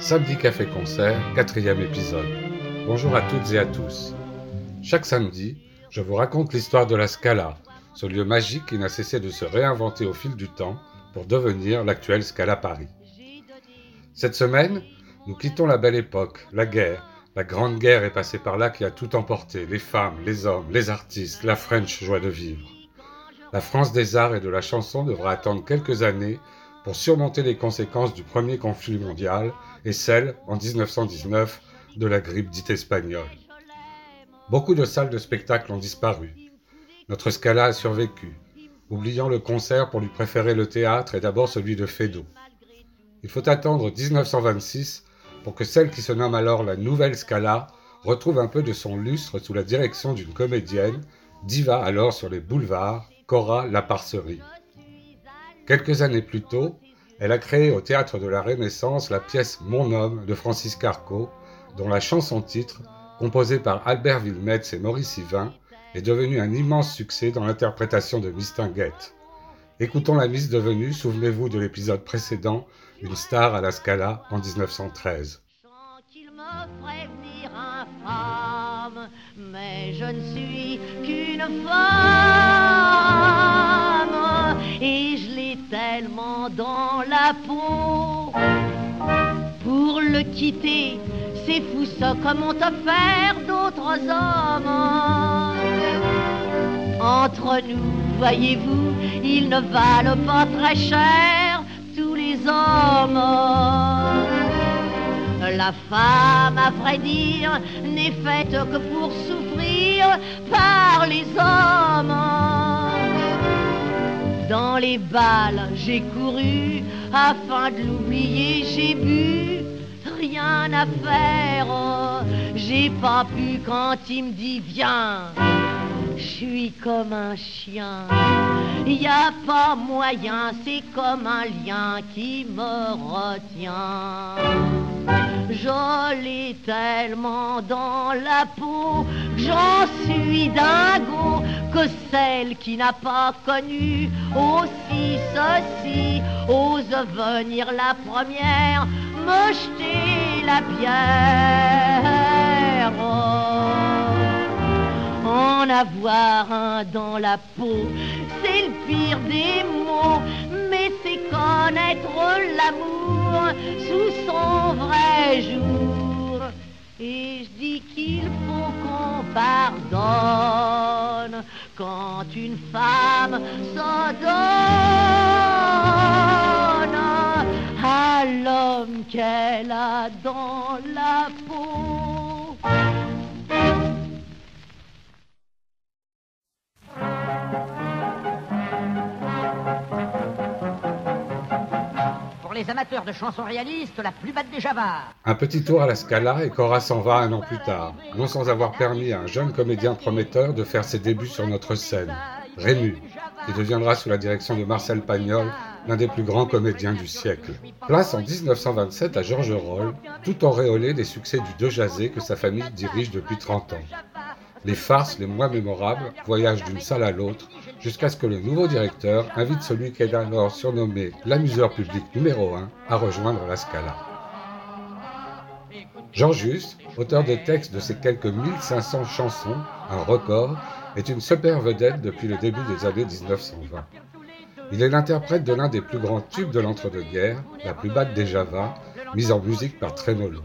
Samedi Café Concert, quatrième épisode. Bonjour à toutes et à tous. Chaque samedi, je vous raconte l'histoire de la Scala, ce lieu magique qui n'a cessé de se réinventer au fil du temps pour devenir l'actuelle Scala Paris. Cette semaine, nous quittons la belle époque, la guerre. La grande guerre est passée par là qui a tout emporté, les femmes, les hommes, les artistes, la French joie de vivre. La France des arts et de la chanson devra attendre quelques années pour surmonter les conséquences du premier conflit mondial et celles, en 1919, de la grippe dite espagnole. Beaucoup de salles de spectacle ont disparu. Notre Scala a survécu, oubliant le concert pour lui préférer le théâtre et d'abord celui de Feydeau. Il faut attendre 1926 pour que celle qui se nomme alors la Nouvelle Scala retrouve un peu de son lustre sous la direction d'une comédienne, diva alors sur les boulevards, Cora Laparcerie. Quelques années plus tôt, elle a créé au Théâtre de la Renaissance la pièce Mon homme de Francis Carco, dont la chanson-titre, composée par Albert Villemets et Maurice Yvain, est devenue un immense succès dans l'interprétation de Mistinguette. Écoutons la mise devenue, souvenez-vous de l'épisode précédent, une star à la Scala en 1913. mais je ne suis qu'une femme et je l'ai tellement dans la peau. Pour le quitter, c'est fou ça comme ont offert d'autres hommes. Entre nous, voyez-vous, ils ne valent pas très cher tous les hommes. La femme, à vrai dire, n'est faite que pour souffrir par les hommes. Dans les balles, j'ai couru afin de l'oublier, j'ai bu, rien à faire. J'ai pas pu quand il me dit viens. Je suis comme un chien, y a pas moyen, c'est comme un lien qui me retient. Je l'ai tellement dans la peau j'en suis dingo que celle qui n'a pas connu aussi ceci ose venir la première me jeter la pierre. En avoir un dans la peau, c'est le pire des mots, mais c'est connaître l'amour sous son vrai jour. Et je dis qu'il faut qu'on pardonne quand une femme se donne à l'homme qu'elle a dans la les amateurs de chansons réalistes, la plus batte des Java. Un petit tour à la Scala et Cora s'en va un an plus tard, non sans avoir permis à un jeune comédien prometteur de faire ses débuts sur notre scène, Rému, qui deviendra sous la direction de Marcel Pagnol l'un des plus grands comédiens du siècle. Place en 1927 à Georges Roll, tout auréolé des succès du De Jazé que sa famille dirige depuis 30 ans. Les farces les moins mémorables voyagent d'une salle à l'autre jusqu'à ce que le nouveau directeur invite celui qu'elle alors surnommé l'amuseur public numéro 1 à rejoindre la Scala. Jean Just, auteur des textes de ces quelques 1500 chansons, un record, est une super vedette depuis le début des années 1920. Il est l'interprète de l'un des plus grands tubes de l'entre-deux-guerres, la plus batte des Java, mise en musique par Tremolo.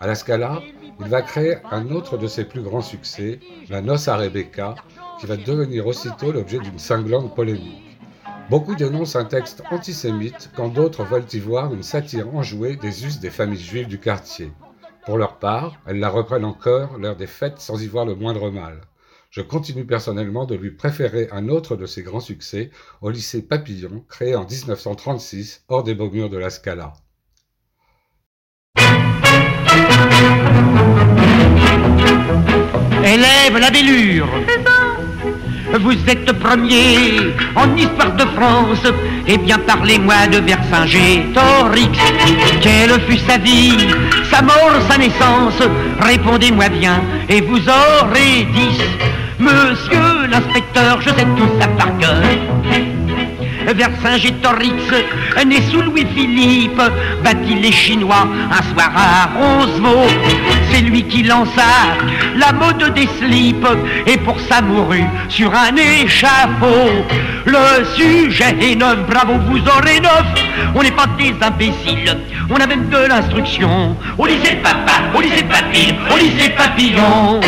À la Scala, il va créer un autre de ses plus grands succès, La Noce à Rebecca, qui va devenir aussitôt l'objet d'une cinglante polémique. Beaucoup dénoncent un texte antisémite quand d'autres veulent y voir une satire enjouée des us des familles juives du quartier. Pour leur part, elles la reprennent encore l'heure des fêtes sans y voir le moindre mal. Je continue personnellement de lui préférer un autre de ses grands succès au lycée Papillon, créé en 1936 hors des beaux murs de la Scala. Élève la bellure. Vous êtes premier en histoire de France. Eh bien, parlez-moi de Vercingétorix. Quelle fut sa vie, sa mort, sa naissance? Répondez-moi bien et vous aurez dix. Monsieur l'inspecteur, je sais tout ça par cœur. Vercingétorix, né sous Louis-Philippe, battit les Chinois un soir à Roncevaux. C'est lui qui lança la mode des slips et pour ça mourut sur un échafaud. Le sujet est neuf, bravo, vous aurez neuf. On n'est pas des imbéciles, on a même de l'instruction. Au lycée de papa, au lycée de au lycée papillon.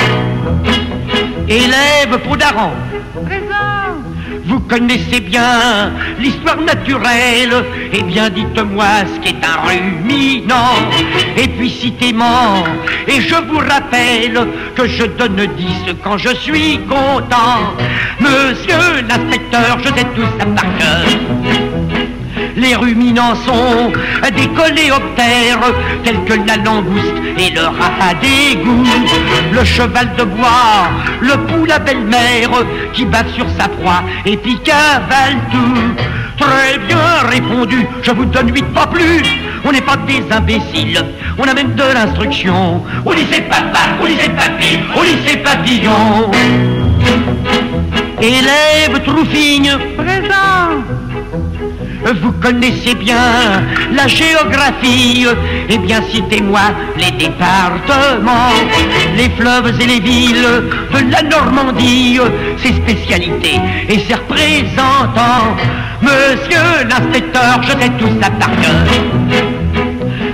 Élève vous connaissez bien l'histoire naturelle. Eh bien, dites-moi ce qu'est un ruminant. Et puis citez-moi, et je vous rappelle que je donne 10 quand je suis content. Monsieur l'inspecteur, je sais tout ça par cœur. Les ruminants sont des coléoptères tels que la langouste et le rat d'égout. Le cheval de bois, le poule à belle-mère qui bat sur sa proie et puis cavale tout. Très bien répondu, je vous donne huit pas plus. On n'est pas des imbéciles, on a même de l'instruction. Au lycée papa, au lycée papy, au lycée papillon. Élève présent. Vous connaissez bien la géographie, eh bien citez-moi les départements, les fleuves et les villes de la Normandie, ses spécialités et ses représentants. Monsieur l'inspecteur, je sais tout ça par cœur.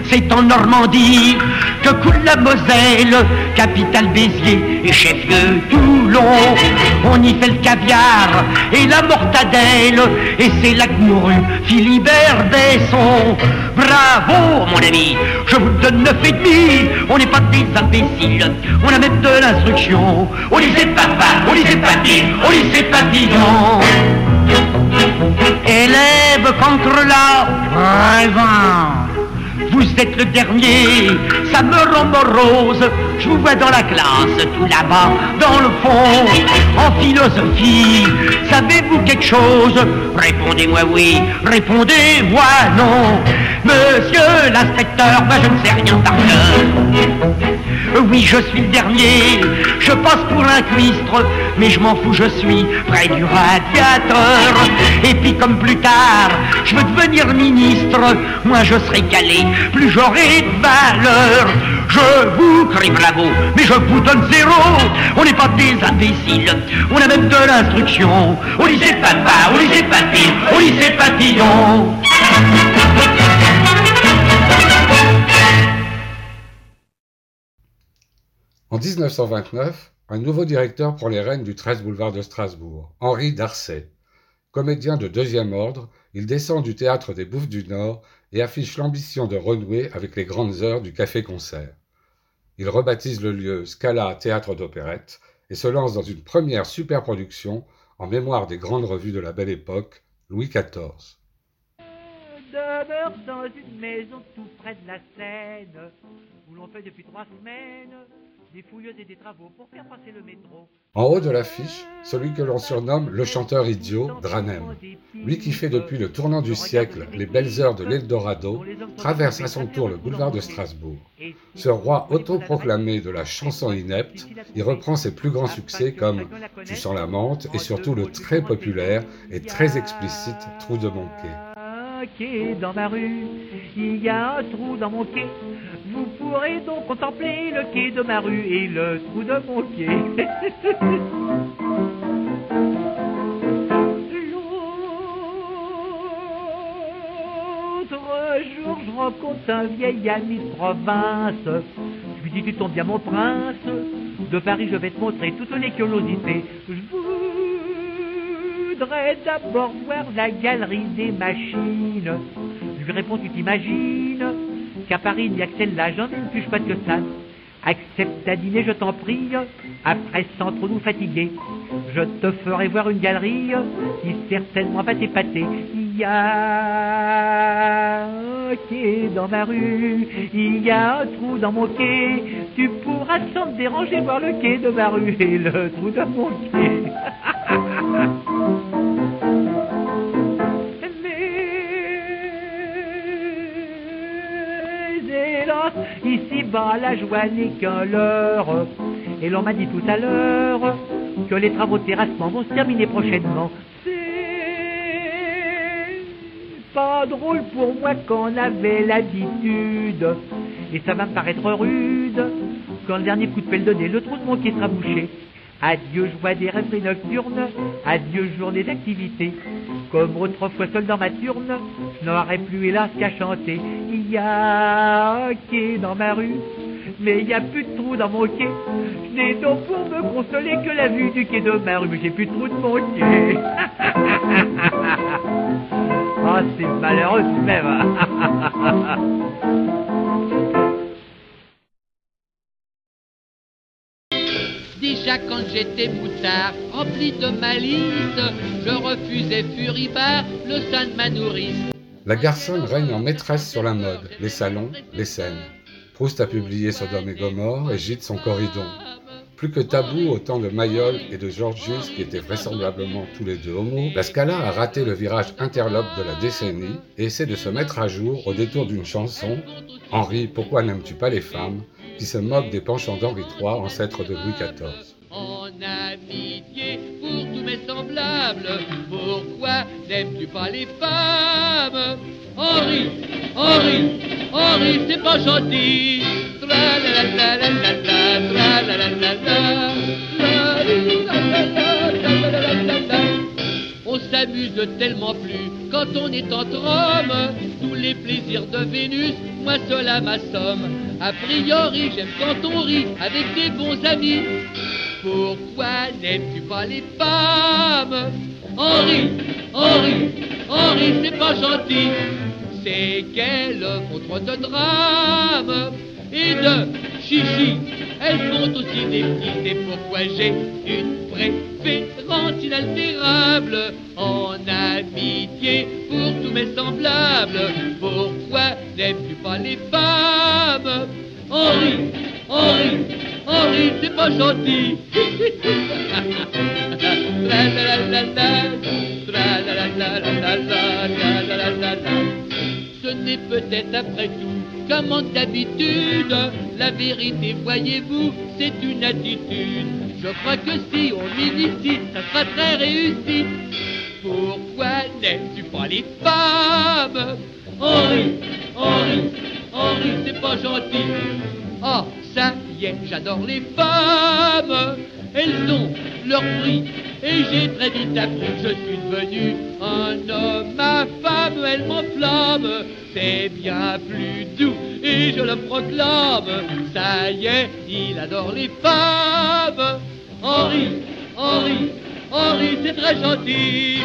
C'est en Normandie que coule la Moselle, capitale Béziers et chef-lieu Toulon. On y fait le caviar et la mortadelle, et c'est là que mourut Philibert Besson. Bravo, mon ami, je vous donne neuf et demi. On n'est pas des imbéciles, on a même de l'instruction. Au lycée papa, au lycée papy, au lycée papillon. Élève contre la présence. Vous êtes le dernier, ça me rend morose. Je vous vois dans la classe, tout là-bas, dans le fond. En philosophie, savez-vous quelque chose? Répondez-moi oui, répondez-moi non. Monsieur l'inspecteur, moi je ne sais rien par cœur. Oui, je suis le dernier, je passe pour un cuistre, mais je m'en fous, je suis près du radiateur. Et puis comme plus tard, je veux devenir ministre, moi je serai calé, plus j'aurai de valeur. Je vous crie bravo, mais je vous donne zéro. On n'est pas des imbéciles, on a même de l'instruction. Au lycée papa, au lycée papy, au lycée papillon. En 1929, un nouveau directeur prend les rênes du 13 boulevard de Strasbourg, Henri Darcet. Comédien de deuxième ordre, il descend du théâtre des Bouffes du Nord et affiche l'ambition de renouer avec les grandes heures du café-concert. Il rebaptise le lieu Scala Théâtre d'Opérette et se lance dans une première superproduction en mémoire des grandes revues de la belle époque, Louis XIV. demeure dans une maison tout près de la Seine, fait depuis trois semaines En haut de l'affiche, celui que l'on surnomme le chanteur idiot, Dranem. Lui qui fait depuis le tournant du siècle les belles heures de l'Eldorado, traverse à son tour le boulevard de Strasbourg. Ce roi autoproclamé de la chanson inepte, il reprend ses plus grands succès comme Tu sens la menthe et surtout le très populaire et très explicite Trou de mon dans ma rue, il y a un trou dans mon quai. Vous pourrez donc contempler le quai de ma rue et le trou de mon quai. Jour, je rencontre un vieil ami de province. Je lui dis, tu tombes bien mon prince. De Paris, je vais te montrer toutes les curiosités. Voudrais d'abord voir la galerie des machines. Je lui réponds, tu t'imagines qu'à Paris, il n'y a que celle-là, j'en ai une plus pas que ça. Accepte à dîner, je t'en prie, après sans trop nous fatiguer. Je te ferai voir une galerie qui certainement va t'épater. Il y a un quai dans ma rue, il y a un trou dans mon quai. Tu pourras sans te déranger voir le quai de ma rue et le trou de mon quai. la joie n'est qu'un leurre. Et l'on m'a dit tout à l'heure que les travaux de terrassement vont se terminer prochainement. C'est pas drôle pour moi qu'on avait l'habitude. Et ça va me paraître rude quand le dernier coup de pelle donné, le trou de mon qui sera bouché. Adieu joie des rêveries nocturnes, adieu journée d'activité. Comme autrefois seul dans ma turne, je n'aurais plus hélas qu'à chanter. Il y a un quai dans ma rue, mais il n'y a plus de trou dans mon quai. Je n'ai donc pour me consoler que la vue du quai de ma rue, mais j'ai plus de trou de mon quai. Ah, c'est malheureux même. Quand j'étais moutard, rempli de malice, je refusais furibard le sein de ma nourrice. La garçonne règne en maîtresse sur la mode, les salons, les scènes. Proust a publié Sodome et Gomorre et Gide son Corridon. Plus que tabou au temps de Mayol et de Georgius, qui étaient vraisemblablement tous les deux homos, la Scala a raté le virage interlope de la décennie et essaie de se mettre à jour au détour d'une chanson, Henri, pourquoi n'aimes-tu pas les femmes, qui se moque des penchants d'Henri III, ancêtre de Louis XIV. Amitié pour tous mes semblables, pourquoi n'aimes-tu pas les femmes Henri, Henri, Henri, c'est pas gentil. On s'amuse tellement plus quand on est entre hommes. Tous les plaisirs de Vénus, moi cela m'assomme. A priori, j'aime quand on rit avec des bons amis. Pourquoi n'aimes-tu pas les femmes? Henri, Henri, Henri, c'est pas gentil. C'est qu'elles font trop de drames et de chichi. Elles font aussi des petits, et pourquoi j'ai une préférence inaltérable en amitié pour tous mes semblables? Pourquoi n'aimes-tu pas les femmes? Henri, Henri, Henri, c'est pas gentil. Ce n'est peut-être après tout manque d'habitude. La vérité, voyez-vous, c'est une attitude. Je crois que si on m'initie, ça sera très réussi. Pourquoi n'aimes-tu pas les femmes? Henri, Henri, Henri, c'est pas gentil. Oh, ça j'adore les femmes. Elles ont leur prix et j'ai très vite appris que je suis devenu un homme. Ma femme, elle m'enflamme. C'est bien plus doux et je le proclame. Ça y est, il adore les femmes. Henri, Henri, Henri, c'est très gentil.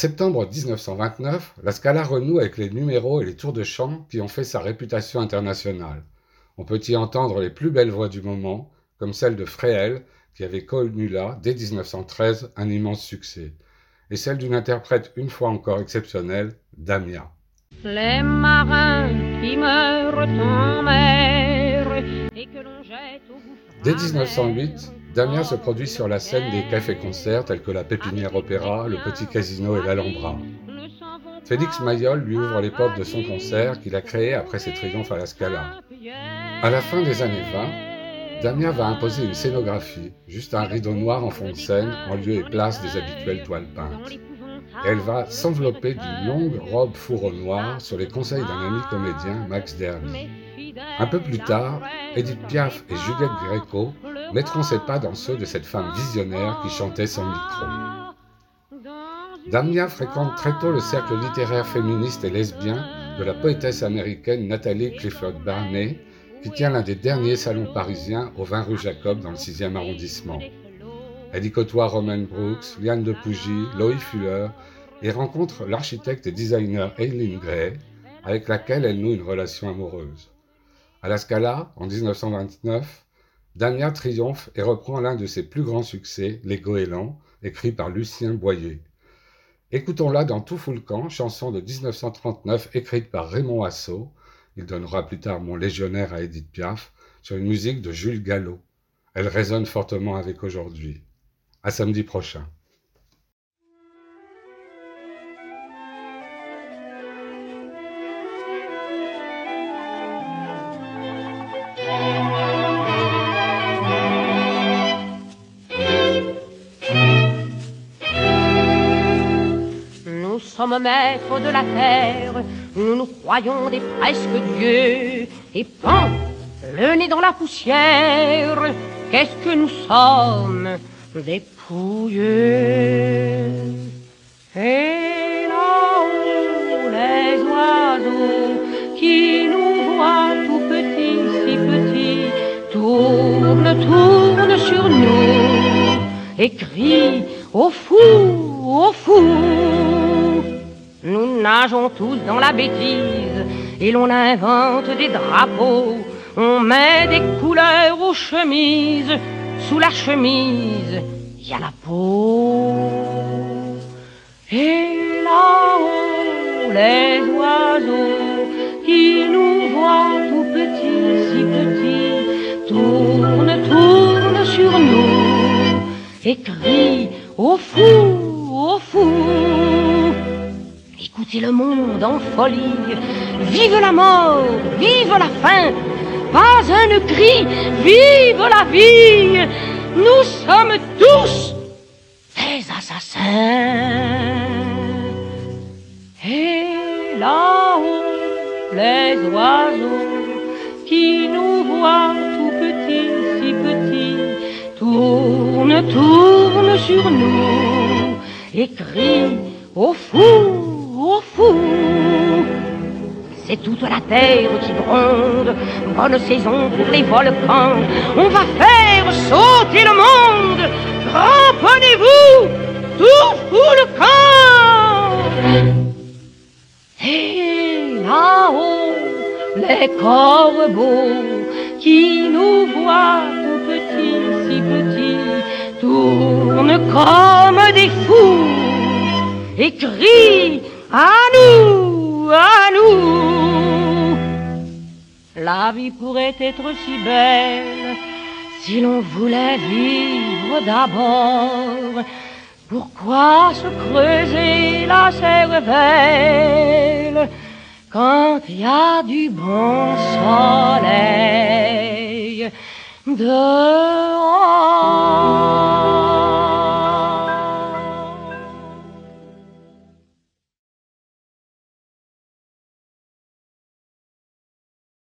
Septembre 1929, la Scala renoue avec les numéros et les tours de chant qui ont fait sa réputation internationale. On peut y entendre les plus belles voix du moment, comme celle de Fréhel, qui avait connu là, dès 1913, un immense succès, et celle d'une interprète une fois encore exceptionnelle, Damia. Les marins qui meurent en mer et que l'on jette au. Dès 1908, Damien se produit sur la scène des cafés-concerts tels que la Pépinière Opéra, le Petit Casino et l'Alhambra. Félix Mayol lui ouvre les portes de son concert qu'il a créé après ses triomphes à la Scala. À la fin des années 20, Damien va imposer une scénographie, juste un rideau noir en fond de scène, en lieu et place des habituelles toiles peintes. Elle va s'envelopper d'une longue robe fourreau noir sur les conseils d'un ami comédien, Max Derby. Un peu plus tard, Edith Piaf et Juliette Gréco mettront ses pas dans ceux de cette femme visionnaire qui chantait sans micro. Damia fréquente très tôt le cercle littéraire féministe et lesbien de la poétesse américaine Nathalie Clifford Barney, qui tient l'un des derniers salons parisiens au 20 rue Jacob dans le 6e arrondissement. Elle y côtoie Roman Brooks, Liane de Pougy, Loïc Fuller et rencontre l'architecte et designer Eileen Gray, avec laquelle elle noue une relation amoureuse. À la Scala, en 1929, Damia triomphe et reprend l'un de ses plus grands succès, Les Goélands, écrit par Lucien Boyer. Écoutons-la dans Tout fout le camp, chanson de 1939 écrite par Raymond Assau. Il donnera plus tard Mon légionnaire à Edith Piaf sur une musique de Jules Gallo. Elle résonne fortement avec aujourd'hui. À samedi prochain. Sommes maîtres de la terre, nous nous croyons des presque dieux, et pan, le nez dans la poussière, qu'est-ce que nous sommes Des pouilleux. Et là-haut, les oiseaux qui nous voient tout petits, si petits, tournent, tournent sur nous et crient au fou, au fou. Nous nageons tous dans la bêtise et l'on invente des drapeaux. On met des couleurs aux chemises, sous la chemise, il y a la peau. Et là-haut, les oiseaux qui nous voient tout petits, si petits, tournent, tournent sur nous et crient au fou, au fou. Écoutez le monde en folie, vive la mort, vive la faim, pas un cri, vive la vie, nous sommes tous des assassins. Et là-haut, les oiseaux qui nous voient tout petits, si petits, tournent, tournent sur nous et crient au fou, au fou. C'est toute la terre qui gronde, bonne saison pour les volcans. On va faire sauter le monde, ramponnez-vous, tout fout le camp. Et là-haut, les corbeaux qui nous voient tout petits, si petits, tournent comme des fous et crient à nous, à nous. La vie pourrait être si belle si l'on voulait vivre d'abord. Pourquoi se creuser la cervelle quand il y a du bon soleil dehors?